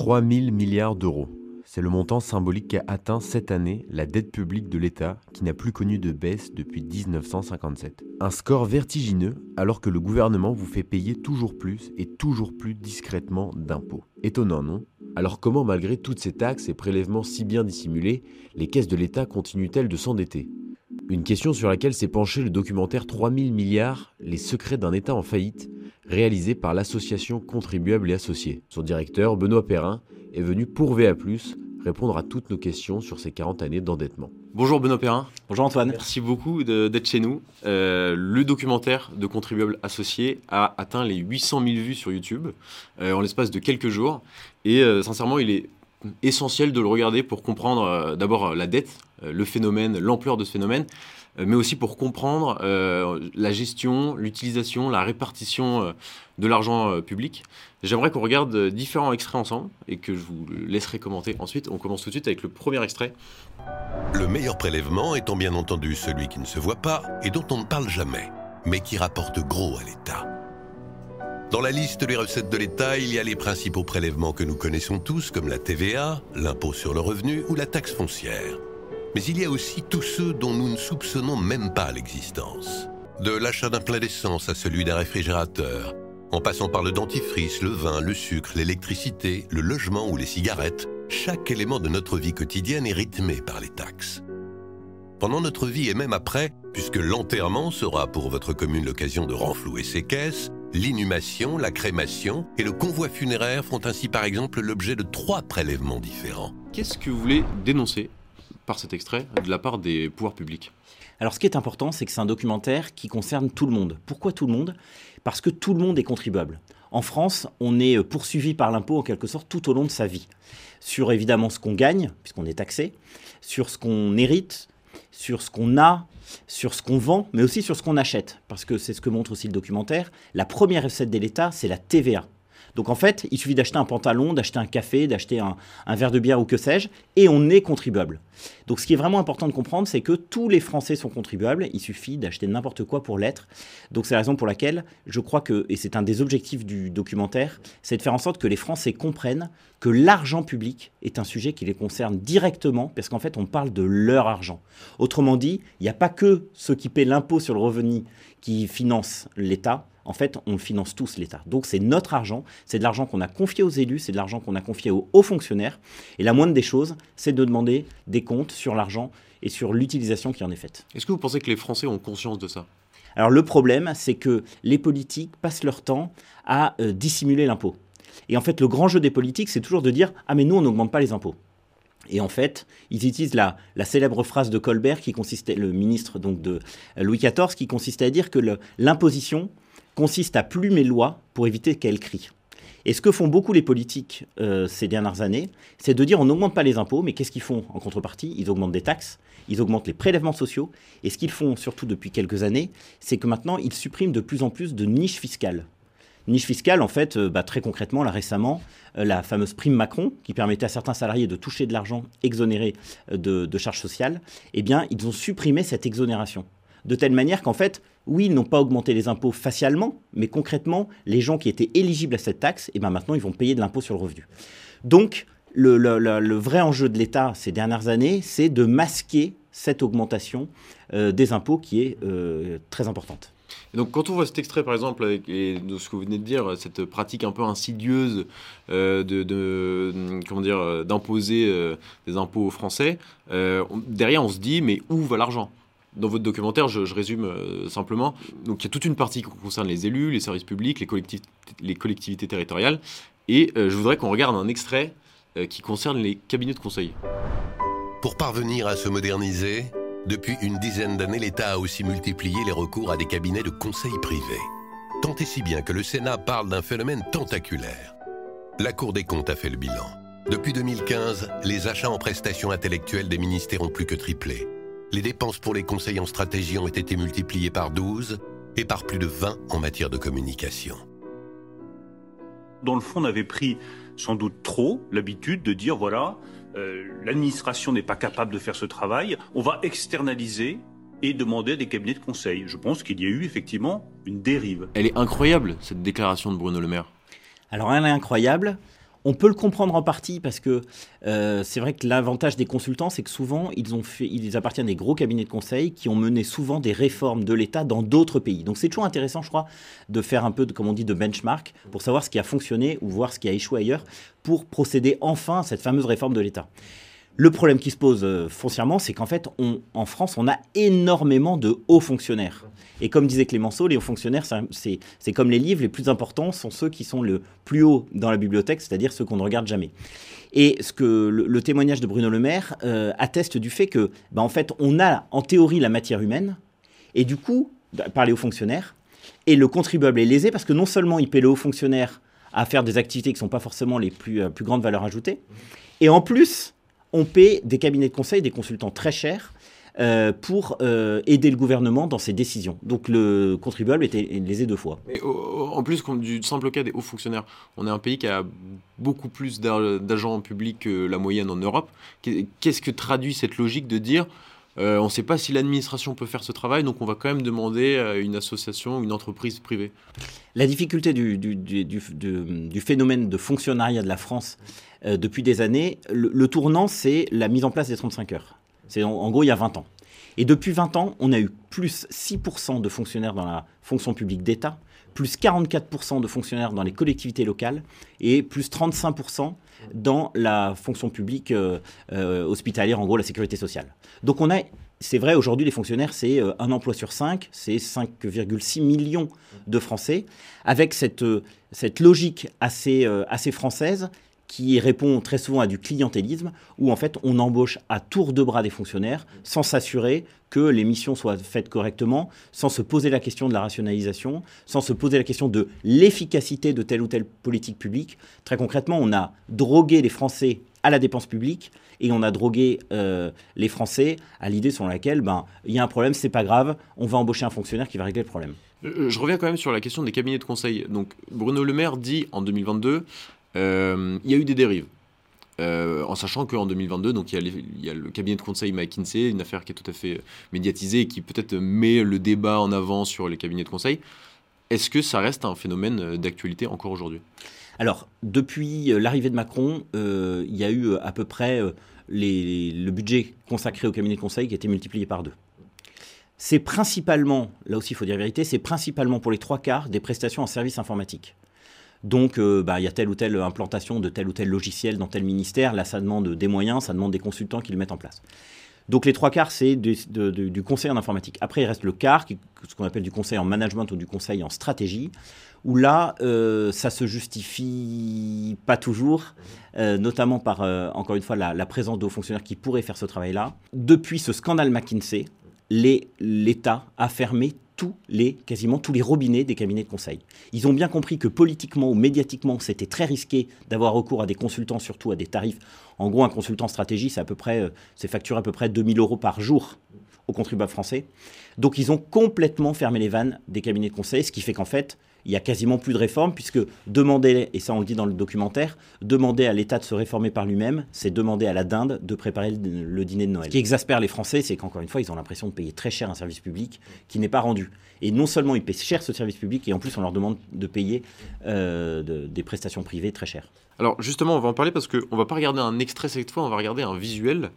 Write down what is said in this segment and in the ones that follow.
3 000 milliards d'euros. C'est le montant symbolique qu'a atteint cette année la dette publique de l'État qui n'a plus connu de baisse depuis 1957. Un score vertigineux alors que le gouvernement vous fait payer toujours plus et toujours plus discrètement d'impôts. Étonnant, non? Alors comment malgré toutes ces taxes et prélèvements si bien dissimulés, les caisses de l'État continuent-elles de s'endetter? Une question sur laquelle s'est penché le documentaire 3000 milliards, les secrets d'un État en faillite, réalisé par l'association Contribuables et Associés. Son directeur, Benoît Perrin, est venu pour VA+, répondre à toutes nos questions sur ces 40 années d'endettement. Bonjour Benoît Perrin. Bonjour Antoine. Merci beaucoup d'être chez nous. Euh, le documentaire de Contribuables Associés a atteint les 800 000 vues sur YouTube euh, en l'espace de quelques jours. Et euh, sincèrement, il est essentiel de le regarder pour comprendre d'abord la dette, le phénomène, l'ampleur de ce phénomène, euh, mais aussi pour comprendre euh, la gestion, l'utilisation, la répartition euh, de l'argent public. J'aimerais qu'on regarde différents extraits ensemble et que je vous laisserai commenter ensuite. On commence tout de suite avec le premier extrait. Le meilleur prélèvement étant bien entendu celui qui ne se voit pas et dont on ne parle jamais, mais qui rapporte gros à l'État. Dans la liste des recettes de l'État, il y a les principaux prélèvements que nous connaissons tous, comme la TVA, l'impôt sur le revenu ou la taxe foncière. Mais il y a aussi tous ceux dont nous ne soupçonnons même pas l'existence. De l'achat d'un plein d'essence à celui d'un réfrigérateur, en passant par le dentifrice, le vin, le sucre, l'électricité, le logement ou les cigarettes, chaque élément de notre vie quotidienne est rythmé par les taxes. Pendant notre vie et même après, puisque l'enterrement sera pour votre commune l'occasion de renflouer ses caisses, l'inhumation, la crémation et le convoi funéraire font ainsi par exemple l'objet de trois prélèvements différents. Qu'est-ce que vous voulez dénoncer par cet extrait de la part des pouvoirs publics? Alors, ce qui est important, c'est que c'est un documentaire qui concerne tout le monde. Pourquoi tout le monde? Parce que tout le monde est contribuable. En France, on est poursuivi par l'impôt en quelque sorte tout au long de sa vie. Sur évidemment ce qu'on gagne, puisqu'on est taxé, sur ce qu'on hérite, sur ce qu'on a, sur ce qu'on vend, mais aussi sur ce qu'on achète. Parce que c'est ce que montre aussi le documentaire. La première recette de l'État, c'est la TVA. Donc en fait, il suffit d'acheter un pantalon, d'acheter un café, d'acheter un, verre de bière ou que sais-je, et on est contribuable. Donc ce qui est vraiment important de comprendre, c'est que tous les Français sont contribuables, il suffit d'acheter n'importe quoi pour l'être. Donc c'est la raison pour laquelle je crois que, et c'est un des objectifs du documentaire, c'est de faire en sorte que les Français comprennent que l'argent public est un sujet qui les concerne directement, parce qu'en fait on parle de leur argent. Autrement dit, il n'y a pas que ceux qui paient l'impôt sur le revenu qui financent l'État, en fait, on finance tous l'État. Donc c'est notre argent, c'est de l'argent qu'on a confié aux élus, c'est de l'argent qu'on a confié aux hauts fonctionnaires. Et la moindre des choses, c'est de demander des comptes sur l'argent et sur l'utilisation qui en est faite. Est-ce que vous pensez que les Français ont conscience de ça? Alors le problème, c'est que les politiques passent leur temps à euh, dissimuler l'impôt. Et en fait, le grand jeu des politiques, c'est toujours de dire Ah, mais nous, on n'augmente pas les impôts. Et en fait, ils utilisent la, la, célèbre phrase de Colbert, qui consistait, le ministre donc de Louis XIV, qui consistait à dire que l'imposition, consiste à plumer lois pour éviter qu'elles crient. Et ce que font beaucoup les politiques euh, ces dernières années, c'est de dire on n'augmente pas les impôts, mais qu'est-ce qu'ils font en contrepartie? Ils augmentent des taxes, ils augmentent les prélèvements sociaux, et ce qu'ils font surtout depuis quelques années, c'est que maintenant ils suppriment de plus en plus de niches fiscales. Niche fiscale, en fait, euh, bah, très concrètement, là récemment, euh, la fameuse prime Macron, qui permettait à certains salariés de toucher de l'argent exonéré de, de charges sociales, eh bien, ils ont supprimé cette exonération de telle manière qu'en fait, oui, ils n'ont pas augmenté les impôts facialement, mais concrètement, les gens qui étaient éligibles à cette taxe, et eh ben maintenant, ils vont payer de l'impôt sur le revenu. Donc, le, vrai enjeu de l'État ces dernières années, c'est de masquer cette augmentation euh, des impôts qui est euh, très importante. donc, quand on voit cet extrait, par exemple, et de ce que vous venez de dire, cette pratique un peu insidieuse euh, de, comment dire, d'imposer des impôts aux Français, derrière, on se dit, mais où va l'argent? Dans votre documentaire, je, résume euh, simplement, donc il y a toute une partie qui concerne les élus, les services publics, les, collectivités, les collectivités territoriales, et euh, je voudrais qu'on regarde un extrait euh, qui concerne les cabinets de conseil. Pour parvenir à se moderniser, depuis une dizaine d'années, l'État a aussi multiplié les recours à des cabinets de conseil privés. Tant et si bien que le Sénat parle d'un phénomène tentaculaire. La Cour des comptes a fait le bilan. Depuis 2015, les achats en prestations intellectuelles des ministères ont plus que triplé les dépenses pour les conseils en stratégie ont été multipliées par 12 et par plus de 20 en matière de communication. Dans le fond, on avait pris sans doute trop l'habitude de dire voilà, euh, l'administration n'est pas capable de faire ce travail, on va externaliser et demander à des cabinets de conseil. Je pense qu'il y a eu effectivement une dérive. Elle est incroyable, cette déclaration de Bruno Le Maire. Alors elle est incroyable. On peut le comprendre en partie parce que euh, c'est vrai que l'avantage des consultants, c'est que souvent, ils, appartiennent à des gros cabinets de conseil qui ont mené souvent des réformes de l'État dans d'autres pays. Donc c'est toujours intéressant, je crois, de faire un peu, de, comme on dit, de benchmark pour savoir ce qui a fonctionné ou voir ce qui a échoué ailleurs pour procéder enfin à cette fameuse réforme de l'État. Le problème qui se pose euh, foncièrement, c'est qu'en fait, en France, on a énormément de hauts fonctionnaires. Et comme disait Clémenceau, les hauts fonctionnaires, c'est comme les livres, les plus importants sont ceux qui sont le plus haut dans la bibliothèque, c'est-à-dire ceux qu'on ne regarde jamais. Et ce que le, témoignage de Bruno Le Maire euh, atteste du fait que, bah, en fait, on a en théorie la matière humaine, et du coup, par les hauts fonctionnaires, et le contribuable est lésé parce que non seulement il paie le haut fonctionnaire à faire des activités qui ne sont pas forcément les euh, plus grandes valeurs ajoutées, et en plus, on paie des cabinets de conseil, des consultants très chers, euh, pour euh, aider le gouvernement dans ses décisions. Donc le contribuable était lésé deux fois. en plus, du simple cas des hauts fonctionnaires, on est un pays qui a beaucoup plus d'agents publics que la moyenne en Europe. Qu'est-ce que traduit cette logique de dire euh, on ne sait pas si l'administration peut faire ce travail, donc on va quand même demander à une association, une entreprise privée? La difficulté du, du, phénomène de fonctionnariat de la France depuis des années, le tournant, c'est la mise en place des 35 heures. C'est en, gros il y a 20 ans. Et depuis 20 ans, on a eu plus 6% de fonctionnaires dans la fonction publique d'État, plus 44% de fonctionnaires dans les collectivités locales et plus 35% dans la fonction publique euh, euh, hospitalière, en gros la sécurité sociale. Donc on a, c'est vrai, aujourd'hui les fonctionnaires, c'est euh, un emploi sur 5, c'est 5,6 millions de Français, avec cette, logique assez française qui répond très souvent à du clientélisme, où en fait on embauche à tour de bras des fonctionnaires sans s'assurer que les missions soient faites correctement, sans se poser la question de la rationalisation, sans se poser la question de l'efficacité de telle ou telle politique publique. Très concrètement, on a drogué les Français à la dépense publique et on a drogué euh, les Français à l'idée selon laquelle ben il y a un problème, c'est pas grave, on va embaucher un fonctionnaire qui va régler le problème. Euh, je reviens quand même sur la question des cabinets de conseil. Donc Bruno Le Maire dit en 2022 euh, il y a eu des dérives. Euh, en sachant qu'en 2022, donc il y, a le cabinet de conseil McKinsey, une affaire qui est tout à fait médiatisée et qui peut-être met le débat en avant sur les cabinets de conseil. Est-ce que ça reste un phénomène d'actualité encore aujourd'hui? Alors, depuis l'arrivée de Macron, euh, il y a eu à peu près le budget consacré au cabinet de conseil qui a été multiplié par deux. C'est principalement, là aussi il faut dire la vérité, c'est principalement pour les trois quarts des prestations en services informatiques. Donc, euh, bah, il y a telle ou telle implantation de tel ou tel logiciel dans tel ministère. Là, ça demande des moyens, ça demande des consultants qui le mettent en place. Donc, les trois quarts, c'est du, conseil en informatique. Après, il reste le quart, ce qu'on appelle du conseil en management ou du conseil en stratégie, où là, euh, ça se justifie pas toujours, euh, notamment par, encore une fois, la, la présence de hauts fonctionnaires qui pourraient faire ce travail-là. Depuis ce scandale McKinsey, l'État a fermé quasiment tous les robinets des cabinets de conseil. Ils ont bien compris que politiquement ou médiatiquement, c'était très risqué d'avoir recours à des consultants, surtout à des tarifs. En gros, un consultant stratégie, c'est à peu près, euh, c'est facturé à peu près 2000 euros par jour aux contribuables français. Donc, ils ont complètement fermé les vannes des cabinets de conseil, ce qui fait qu'en fait, il y a quasiment plus de réforme, puisque demander, et ça on le dit dans le documentaire, demander à l'État de se réformer par lui-même, c'est demander à la dinde de préparer le, dîner de Noël. Ce qui exaspère les Français, c'est qu'encore une fois, ils ont l'impression de payer très cher un service public qui n'est pas rendu. Et non seulement ils paient cher ce service public, et en plus on leur demande de payer euh, des prestations privées très chères. Alors justement, on va en parler parce qu'on ne va pas regarder un extrait cette fois, on va regarder un visuel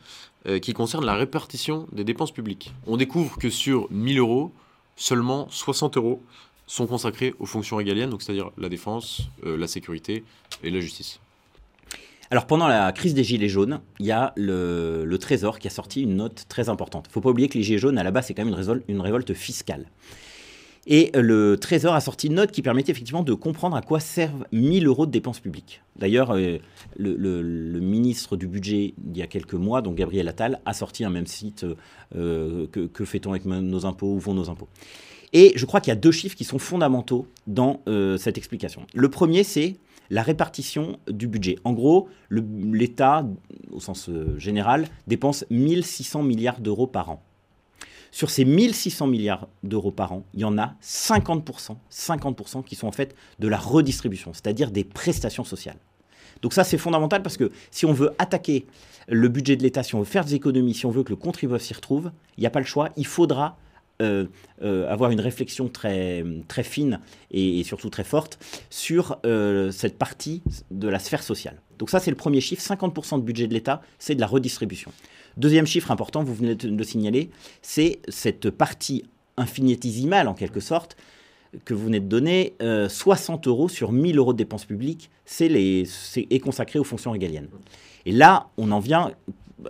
euh, qui concerne la répartition des dépenses publiques. On découvre que sur 1000 euros, seulement 60 euros sont consacrés aux fonctions régaliennes, c'est-à-dire la défense, euh, la sécurité et la justice. Alors pendant la crise des Gilets jaunes, il y a le, Trésor qui a sorti une note très importante. Il ne faut pas oublier que les Gilets jaunes, à la base, c'est quand même une, révolte, fiscale. Et le Trésor a sorti une note qui permettait effectivement de comprendre à quoi servent 1000 euros de dépenses publiques. D'ailleurs, euh, le, ministre du Budget, il y a quelques mois, donc Gabriel Attal, a sorti un même site euh, que, que fait-on avec nos impôts Où vont nos impôts et je crois qu'il y a deux chiffres qui sont fondamentaux dans euh, cette explication. Le premier, c'est la répartition du budget. En gros, l'État, au sens euh, général, dépense 1600 milliards d'euros par an. Sur ces 1600 milliards d'euros par an, il y en a 50%, 50% qui sont en fait de la redistribution, c'est-à-dire des prestations sociales. Donc ça, c'est fondamental parce que si on veut attaquer le budget de l'État, si on veut faire des économies, si on veut que le contribuable s'y retrouve, il n'y a pas le choix, il faudra euh, euh, avoir une réflexion très, très fine et, surtout très forte sur euh, cette partie de la sphère sociale. Donc ça, c'est le premier chiffre. 50% de budget de l'État, c'est de la redistribution. Deuxième chiffre important, vous venez de le signaler, c'est cette partie infinitésimale, en quelque sorte, que vous venez de donner, euh, 60 euros sur 1000 euros de dépenses publiques, c'est- est consacré aux fonctions régaliennes. Et là, on en vient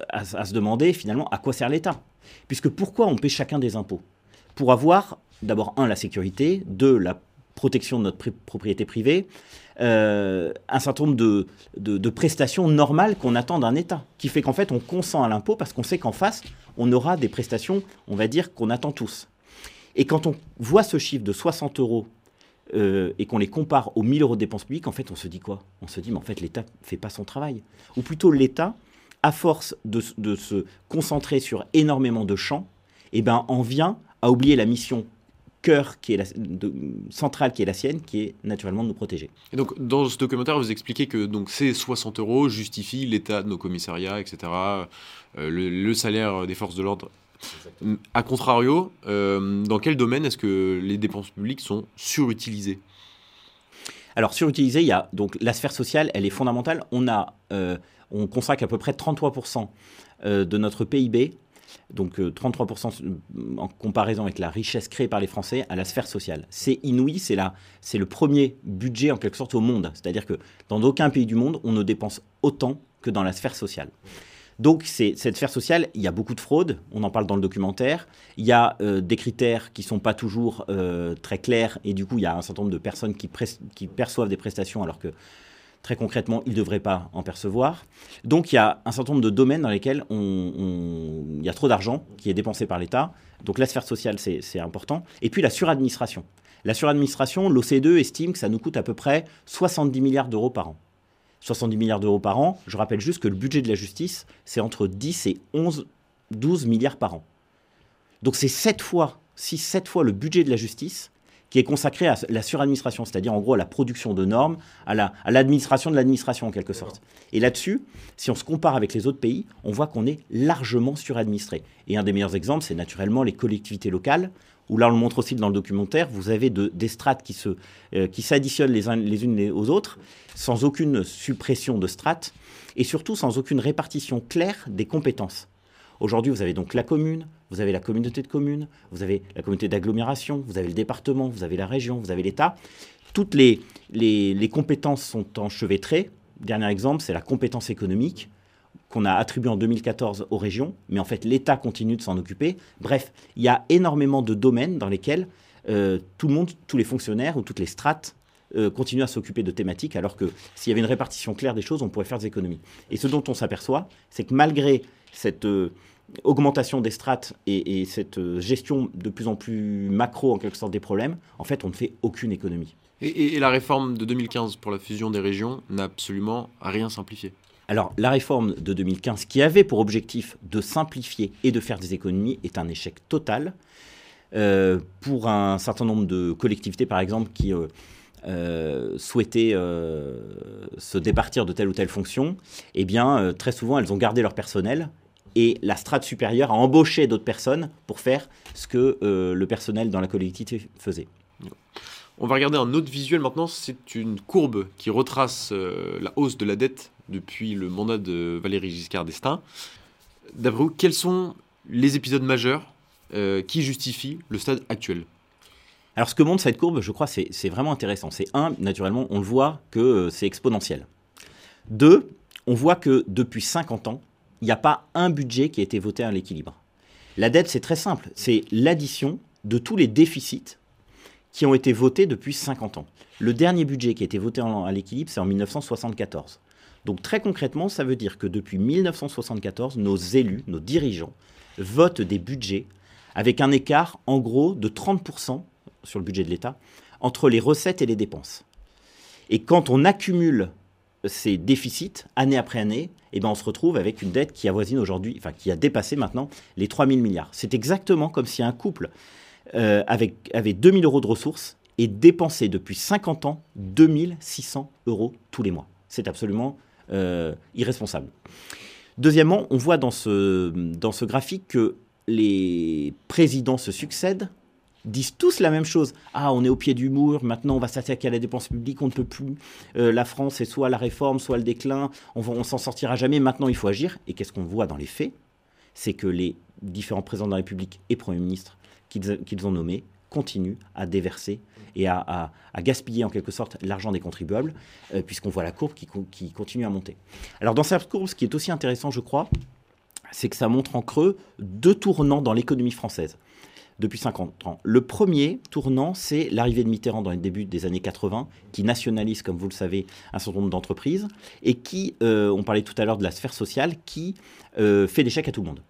à, à se demander finalement à quoi sert l'État? Puisque pourquoi on paie chacun des impôts? Pour avoir d'abord, un, la sécurité, deux, la protection de notre pri- propriété privée, euh, un certain nombre de, prestations normales qu'on attend d'un État, qui fait qu'en fait on consent à l'impôt parce qu'on sait qu'en face, on aura des prestations, on va dire, qu'on attend tous. Et quand on voit ce chiffre de 60 euros euh, et qu'on les compare aux 1000 euros de dépenses publiques, en fait, on se dit quoi? On se dit, mais en fait, l'État ne fait pas son travail. Ou plutôt, l'État, à force de, de se concentrer sur énormément de champs, eh ben, en vient à oublier la mission cœur qui est la, de- centrale qui est la sienne, qui est naturellement de nous protéger. Et donc, dans ce documentaire, vous expliquez que donc, ces 60 euros justifient l'état de nos commissariats, etc., euh, le, le salaire des forces de l'ordre. A contrario, euh, dans quel domaine est-ce que les dépenses publiques sont surutilisées? Alors, surutilisé, il y a donc la sphère sociale, elle est fondamentale. On, a, euh, on consacre à peu près 33% euh, de notre PIB, donc euh, 33% en comparaison avec la richesse créée par les Français, à la sphère sociale. C'est inouï, c'est c'est le premier budget en quelque sorte au monde. C'est-à-dire que dans aucun pays du monde, on ne dépense autant que dans la sphère sociale. Donc, cette sphère sociale, il y a beaucoup de fraude, on en parle dans le documentaire. Il y a euh, des critères qui ne sont pas toujours euh, très clairs, et du coup, il y a un certain nombre de personnes qui perçoivent des prestations alors que très concrètement, ils ne devraient pas en percevoir. Donc, il y a un certain nombre de domaines dans lesquels il y a trop d'argent qui est dépensé par l'État. Donc, la sphère sociale, c'est important. Et puis, la suradministration. La suradministration, l'OCDE estime que ça nous coûte à peu près 70 milliards d'euros par an. 70 milliards d'euros par an. Je rappelle juste que le budget de la justice, c'est entre 10 et 11, 12 milliards par an. Donc c'est 7 fois, 6, 7 fois le budget de la justice qui est consacré à la suradministration, c'est-à-dire en gros à la production de normes, à la- l'administration de l'administration en quelque sorte. Et là-dessus, si on se compare avec les autres pays, on voit qu'on est largement suradministré. Et un des meilleurs exemples, c'est naturellement les collectivités locales, où là on le montre aussi dans le documentaire, vous avez de- des strates qui euh, s'additionnent les, les unes aux autres, sans aucune suppression de strates, et surtout sans aucune répartition claire des compétences. Aujourd'hui, vous avez donc la commune, vous avez la communauté de communes, vous avez la communauté d'agglomération, vous avez le département, vous avez la région, vous avez l'État. Toutes les, compétences sont enchevêtrées. Dernier exemple, c'est la compétence économique qu'on a attribuée en 2014 aux régions, mais en fait l'État continue de s'en occuper. Bref, il y a énormément de domaines dans lesquels euh, tout le monde, tous les fonctionnaires ou toutes les strates euh, continuent à s'occuper de thématiques, alors que s'il y avait une répartition claire des choses, on pourrait faire des économies. Et ce dont on s'aperçoit, c'est que malgré cette euh, augmentation des strates et, et cette euh, gestion de plus en plus macro, en quelque sorte, des problèmes, en fait, on ne fait aucune économie. et, et- et la réforme de 2015 pour la fusion des régions n'a absolument rien simplifié. Alors, la réforme de 2015, qui avait pour objectif de simplifier et de faire des économies, est un échec total. Euh, pour un certain nombre de collectivités, par exemple, qui euh, euh, souhaitaient euh, se départir de telle ou telle fonction, eh bien, euh, très souvent, elles ont gardé leur personnel et la strate supérieure a embauché d'autres personnes pour faire ce que euh, le personnel dans la collectivité faisait. On va regarder un autre visuel maintenant, c'est une courbe qui retrace euh, la hausse de la dette depuis le mandat de Valéry Giscard d'Estaing. D'après vous, quels sont les épisodes majeurs euh, qui justifient le stade actuel? Alors, ce que montre cette courbe, je crois, c'est vraiment intéressant. C'est un, naturellement, on le voit que c'est exponentiel. Deux, on voit que depuis 50 ans, il n'y a pas un budget qui a été voté à l'équilibre. La dette, c'est très simple. C'est l'addition de tous les déficits qui ont été votés depuis 50 ans. Le dernier budget qui a été voté à l'équilibre, c'est en 1974. Donc très concrètement, ça veut dire que depuis 1974, nos élus, nos dirigeants, votent des budgets avec un écart en gros de 30% sur le budget de l'État entre les recettes et les dépenses. Et quand on accumule ces déficits année après année, eh ben on se retrouve avec une dette qui avoisine aujourd'hui, enfin qui a dépassé maintenant les 3 000 milliards. C'est exactement comme si un couple euh, avait 2 000 euros de ressources et dépensait depuis 50 ans 2 600 euros tous les mois. C'est absolument euh, irresponsable. Deuxièmement, on voit dans ce, dans ce graphique que les présidents se succèdent, disent tous la même chose. Ah, on est au pied du mur, maintenant on va s'attaquer à la dépense publique, on ne peut plus. Euh, la France est soit la réforme, soit le déclin, on, va- on s'en sortira jamais, maintenant il faut agir. Et qu'est-ce qu'on voit dans les faits? C'est que les différents présidents de la République et premiers ministres qu'ils ont nommés continuent à déverser et à, gaspiller en quelque sorte l'argent des contribuables, euh, puisqu'on voit la courbe qui, qui continue à monter. Alors dans cette courbe, ce qui est aussi intéressant, je crois, c'est que ça montre en creux deux tournants dans l'économie française depuis 50 ans. Le premier tournant, c'est l'arrivée de Mitterrand dans les débuts des années 80, qui nationalise, comme vous le savez, un certain nombre d'entreprises, et qui, euh, on parlait tout à l'heure de la sphère sociale, qui euh, fait des chèques à tout le monde.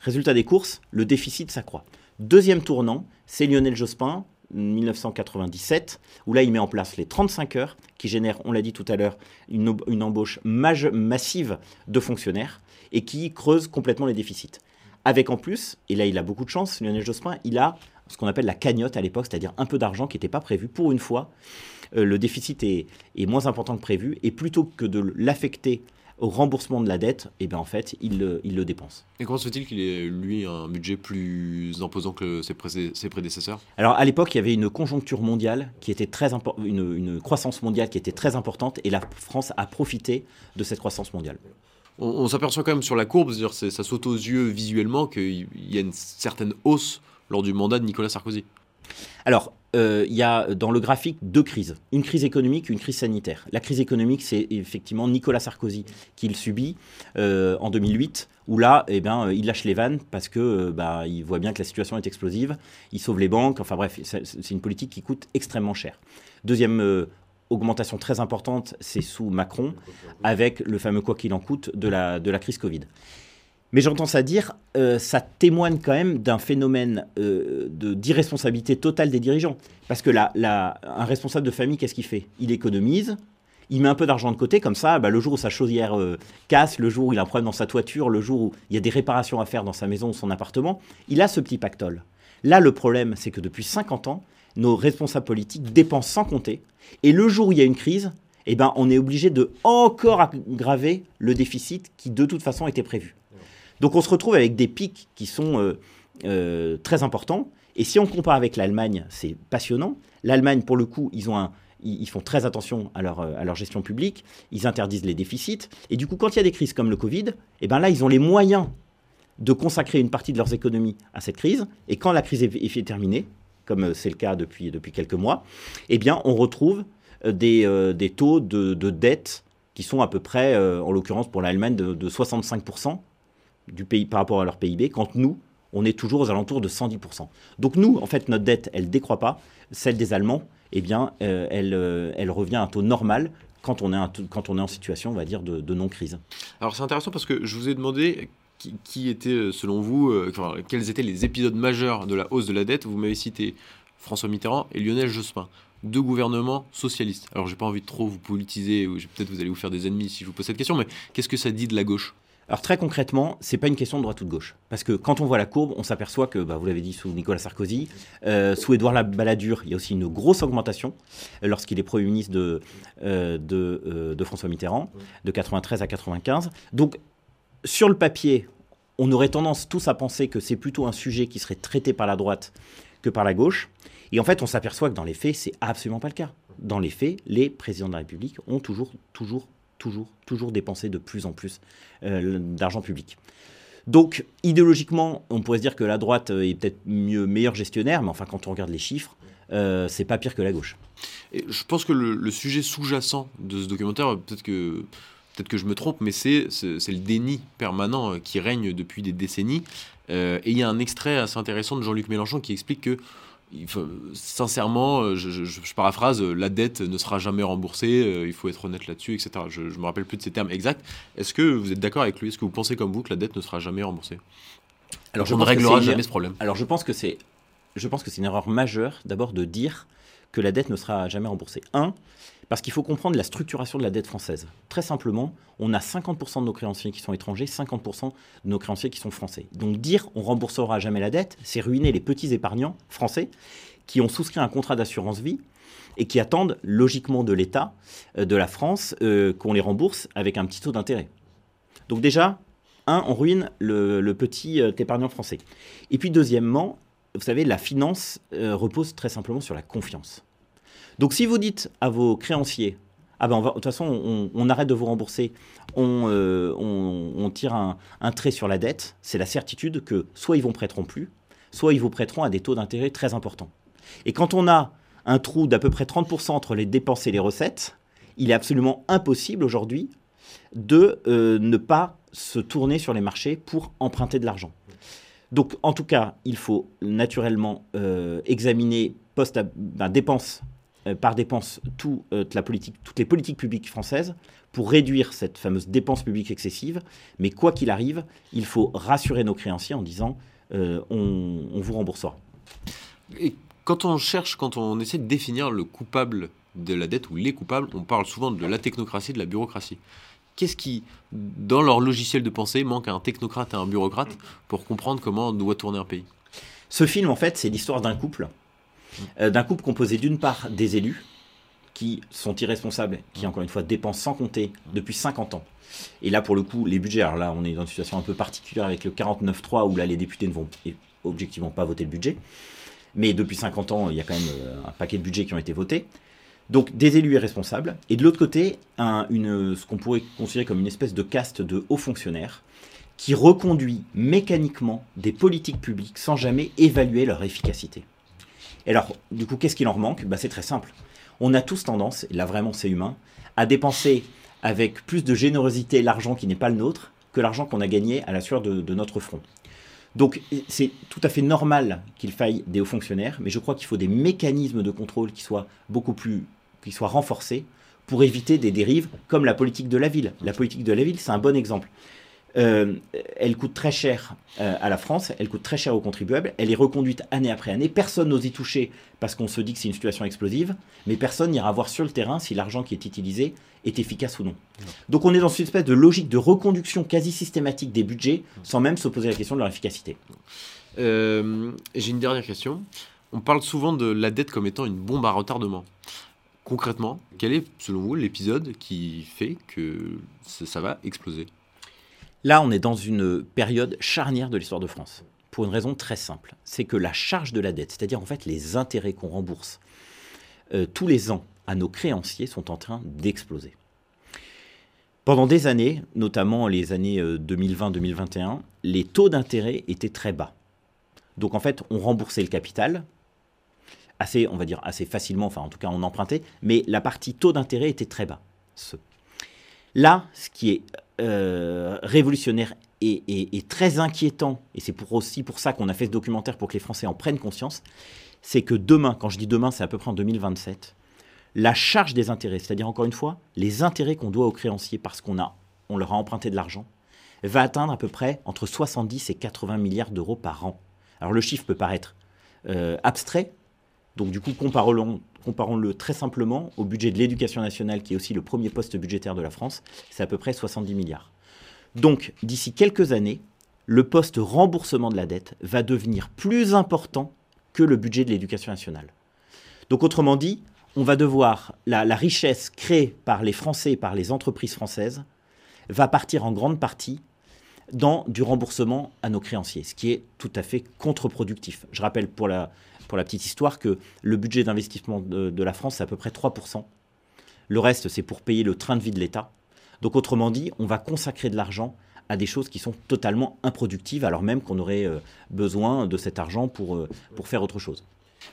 Résultat des courses, le déficit s'accroît. Deuxième tournant, c'est Lionel Jospin, 1997, où là il met en place les 35 heures, qui génèrent, on l'a dit tout à l'heure, une, une embauche massive de fonctionnaires, et qui creuse complètement les déficits. Avec en plus, et là il a beaucoup de chance, Lionel Jospin, il a ce qu'on appelle la cagnotte à l'époque, c'est-à-dire un peu d'argent qui n'était pas prévu. Pour une fois, euh, le déficit est, est moins important que prévu, et plutôt que de l'affecter au remboursement de la dette, eh bien en fait, il, le- il le dépense. Et comment se fait-il qu'il ait, lui, un budget plus imposant que ses, pré- ses prédécesseurs? Alors à l'époque, il y avait une conjoncture mondiale qui était très une, une croissance mondiale qui était très importante, et la France a profité de cette croissance mondiale. On, s'aperçoit quand même sur la courbe, c'est-à-dire c'est- ça saute aux yeux visuellement qu'il y a une certaine hausse lors du mandat de Nicolas Sarkozy. Alors, euh, il y a dans le graphique deux crises. Une crise économique, une crise sanitaire. La crise économique, c'est effectivement Nicolas Sarkozy qui le subit euh, en 2008, où là, eh ben, euh, il lâche les vannes parce que bah, il voit bien que la situation est explosive. Il sauve les banques. Enfin bref, c'est une politique qui coûte extrêmement cher. Deuxième augmentation très importante, c'est sous Macron, avec le fameux quoi qu'il en coûte de la, de la crise Covid. Mais j'entends ça dire, euh, ça témoigne quand même d'un phénomène euh, d'irresponsabilité totale des dirigeants. Parce que là, là, un responsable de famille, qu'est-ce qu'il fait? Il économise, il met un peu d'argent de côté, comme ça, bah, le jour où sa chaudière euh, casse, le jour où il a un problème dans sa toiture, le jour où il y a des réparations à faire dans sa maison ou son appartement, il a ce petit pactole. Là, le problème, c'est que depuis 50 ans, nos responsables politiques dépensent sans compter. Et le jour où il y a une crise, eh ben, on est obligé de encore aggraver le déficit qui, de toute façon, était prévu. Donc on se retrouve avec des pics qui sont euh, euh, très importants. Et si on compare avec l'Allemagne, c'est passionnant. L'Allemagne, pour le coup, ils, ont ils, font très attention à leur, euh, à leur gestion publique. Ils interdisent les déficits. Et du coup, quand il y a des crises comme le Covid, eh ben là, ils ont les moyens de consacrer une partie de leurs économies à cette crise. Et quand la crise est terminée, comme euh, c'est le cas depuis, depuis quelques mois, eh bien, on retrouve euh, des, euh, des taux de, de dette qui sont à peu près, en l'occurrence pour l'Allemagne, de, de 65% du pays par rapport à leur PIB, quand nous, on est toujours aux alentours de 110%. Donc nous, en fait, notre dette, elle décroît pas. Celle des Allemands, eh bien, elle, elle revient à un taux normal quand on est, un quand on est en situation, on va dire, de, de non-crise. Alors c'est intéressant parce que je vous ai demandé qui, était, euh, selon vous, euh, quels étaient les épisodes majeurs de la hausse de la dette? Vous m'avez cité François Mitterrand et Lionel Jospin, deux gouvernements socialistes. Alors j'ai pas envie de trop vous politiser, ou peut-être vous allez vous faire des ennemis si je vous pose cette question, mais qu'est-ce que ça dit de la gauche? Alors très concrètement, c'est pas une question de droite ou de gauche. Parce que quand on voit la courbe, on s'aperçoit que, bah, vous l'avez dit sous Nicolas Sarkozy, euh, sous Édouard Balladur, il y a aussi une grosse augmentation lorsqu'il est Premier ministre de, de, de François Mitterrand, de 93 à 95. Donc sur le papier, on aurait tendance tous à penser que c'est plutôt un sujet qui serait traité par la droite que par la gauche. Et en fait, on s'aperçoit que dans les faits, c'est absolument pas le cas. Dans les faits, les présidents de la République ont toujours, toujours, toujours, toujours dépensé de plus en plus euh, d'argent public. Donc, idéologiquement, on pourrait se dire que la droite euh, est peut-être mieux, meilleur gestionnaire, mais enfin, quand on regarde les chiffres, euh, c'est pas pire que la gauche. Et je pense que le, le sujet sous-jacent de ce documentaire, peut-être que, peut que je me trompe, mais c'est le déni permanent euh, qui règne depuis des décennies. Euh, et il y a un extrait assez intéressant de Jean-Luc Mélenchon qui explique que, il faut- sincèrement, euh, je, je- je paraphrase, la dette ne sera jamais remboursée, euh, il faut être honnête là-dessus, etc. Je ne me rappelle plus de ces termes exacts. Est-ce que vous êtes d'accord avec lui? Est-ce que vous pensez comme vous que la dette ne sera jamais remboursée? Alors, On ne réglera jamais ce problème. Alors je pense que c'est, je pense que c'est une erreur majeure d'abord de dire que la dette ne sera jamais remboursée. Un, parce qu'il faut comprendre la structuration de la dette française. Très simplement, on a 50% de nos créanciers qui sont étrangers, 50% de nos créanciers qui sont français. Donc dire on remboursera jamais la dette, c'est ruiner les petits épargnants français qui ont souscrit un contrat d'assurance vie et qui attendent logiquement de l'État, euh, de la France, euh, qu'on les rembourse avec un petit taux d'intérêt. Donc déjà, un, on ruine le, petit euh, épargnant français. Et puis deuxièmement, vous savez, la finance repose très simplement sur la confiance. Donc si vous dites à vos créanciers, ah ben on va, de toute façon, on, arrête de vous rembourser, on, euh, tire un, trait sur la dette, c'est la certitude que soit ils vous prêteront plus, soit ils vous prêteront à des taux d'intérêt très importants. Et quand on a un trou d'à peu près 30% entre les dépenses et les recettes, il est absolument impossible aujourd'hui de euh, ne pas se tourner sur les marchés pour emprunter de l'argent. Donc, en tout cas, il faut naturellement euh, examiner poste à, ben, dépense par dépense tout, euh, la politique, toutes les politiques publiques françaises pour réduire cette fameuse dépense publique excessive. Mais quoi qu'il arrive, il faut rassurer nos créanciers en disant euh, on, on vous remboursera. Et quand on cherche, quand on essaie de définir le coupable de la dette ou les coupables, on parle souvent de la technocratie, de la bureaucratie. Qu'est-ce qui, dans leur logiciel de pensée, manque à un technocrate et à un bureaucrate pour comprendre comment doit tourner un pays? Ce film, en fait, c'est l'histoire d'un couple. Euh, d'un couple composé d'une part des élus, qui sont irresponsables, qui, encore une fois, dépensent sans compter depuis 50 ans. Et là, pour le coup, les budgets, alors là, on est dans une situation un peu particulière avec le 49-3, où là, les députés ne vont objectivement pas voter le budget. Mais depuis 50 ans, il y a quand même euh, un paquet de budgets qui ont été votés. Donc des élus irresponsables, et de l'autre côté, ce qu'on pourrait considérer comme une espèce de caste de hauts fonctionnaires qui reconduit mécaniquement des politiques publiques sans jamais évaluer leur efficacité. Et alors, du coup, qu'est-ce qu'il en manque bah, C'est très simple. On a tous tendance, et là vraiment c'est humain, à dépenser avec plus de générosité l'argent qui n'est pas le nôtre que l'argent qu'on a gagné à la sueur de, de notre front. Donc c'est tout à fait normal qu'il faille des hauts fonctionnaires, mais je crois qu'il faut des mécanismes de contrôle qui soient beaucoup plus qui soient renforcés pour éviter des dérives comme la politique de la ville. La politique de la ville, c'est un bon exemple. Euh, elle coûte très cher euh, à la France, elle coûte très cher aux contribuables, elle est reconduite année après année, personne n'ose y toucher parce qu'on se dit que c'est une situation explosive, mais personne n'ira voir sur le terrain si l'argent qui est utilisé est efficace ou non. Donc on est dans une espèce de logique de reconduction quasi systématique des budgets sans même se poser la question de leur efficacité. Euh, J'ai une dernière question. On parle souvent de la dette comme étant une bombe à retardement. Concrètement, quel est, selon vous, l'épisode qui fait que ça, ça va exploser? Là, on est dans une période charnière de l'histoire de France. Pour une raison très simple. C'est que la charge de la dette, c'est-à-dire en fait les intérêts qu'on rembourse euh, tous les ans à nos créanciers, sont en train d'exploser. Pendant des années, notamment les années euh, 2020-2021, les taux d'intérêt étaient très bas. Donc en fait, on remboursait le capital assez, on va dire, assez facilement, enfin en tout cas on empruntait, mais la partie taux d'intérêt était très bas. Là, ce qui est euh, révolutionnaire et, très inquiétant, et c'est aussi pour ça qu'on a fait ce documentaire pour que les Français en prennent conscience, c'est que demain, quand je dis demain, c'est à peu près en 2027, la charge des intérêts, c'est-à-dire encore une fois, les intérêts qu'on doit aux créanciers parce qu'on a, on leur a emprunté de l'argent, va atteindre à peu près entre 70 et 80 milliards d'euros par an. Alors le chiffre peut paraître euh, abstrait, donc du coup comparons-le comparons-le très simplement au budget de l'éducation nationale, qui est aussi le premier poste budgétaire de la France, c'est à peu près 70 milliards. Donc d'ici quelques années, le poste remboursement de la dette va devenir plus important que le budget de l'éducation nationale. Donc autrement dit, on va devoir, la, la richesse créée par les Français et par les entreprises françaises va partir en grande partie dans du remboursement à nos créanciers, ce qui est tout à fait contre-productif. Je rappelle pour la, pour la petite histoire que le budget d'investissement de, de la France, c'est à peu près 3%. Le reste, c'est pour payer le train de vie de l'État. Donc autrement dit, on va consacrer de l'argent à des choses qui sont totalement improductives, alors même qu'on aurait euh, besoin de cet argent pour, euh, pour faire autre chose.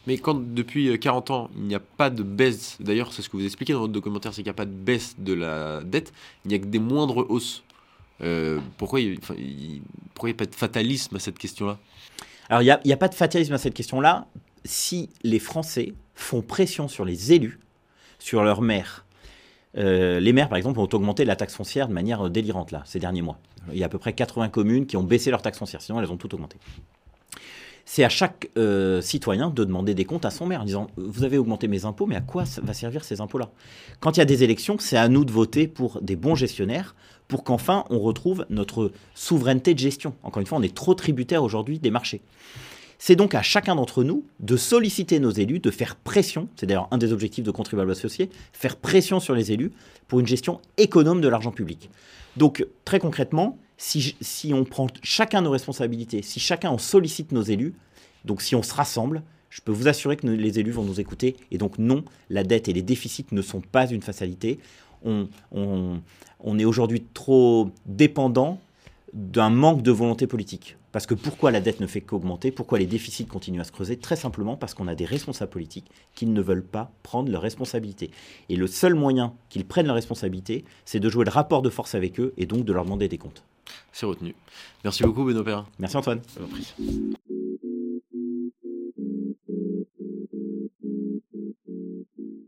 Mais quand depuis euh, 40 ans, il n'y a pas de baisse, d'ailleurs c'est ce que vous expliquez dans votre documentaire, c'est qu'il n'y a pas de baisse de la dette, il n'y a que des moindres hausses. Euh, pourquoi il enfin, n'y a pas de fatalisme à cette question-là? Alors, il n'y a, a pas de fatalisme à cette question-là. Si les Français font pression sur les élus, sur leurs maires, euh, les maires, par exemple, ont augmenté la taxe foncière de manière euh, délirante, là, ces derniers mois. Il y a à peu près 80 communes qui ont baissé leur taxe foncière, sinon elles ont tout augmenté. C'est à chaque euh, citoyen de demander des comptes à son maire en disant Vous avez augmenté mes impôts, mais à quoi ça va servir ces impôts-là? Quand il y a des élections, c'est à nous de voter pour des bons gestionnaires pour qu'enfin on retrouve notre souveraineté de gestion. Encore une fois, on est trop tributaire aujourd'hui des marchés. C'est donc à chacun d'entre nous de solliciter nos élus, de faire pression, c'est d'ailleurs un des objectifs de contribuables associés, faire pression sur les élus pour une gestion économe de l'argent public. Donc très concrètement, si, on prend chacun nos responsabilités, si chacun en sollicite nos élus, donc si on se rassemble, je peux vous assurer que les élus vont nous écouter. Et donc non, la dette et les déficits ne sont pas une fatalité. On est aujourd'hui trop dépendant d'un manque de volonté politique. Parce que pourquoi la dette ne fait qu'augmenter Pourquoi les déficits continuent à se creuser Très simplement parce qu'on a des responsables politiques qui ne veulent pas prendre leurs responsabilités. Et le seul moyen qu'ils prennent leurs responsabilités, c'est de jouer le rapport de force avec eux et donc de leur demander des comptes. C'est retenu. Merci beaucoup, Benoît Perrin. Merci, Antoine.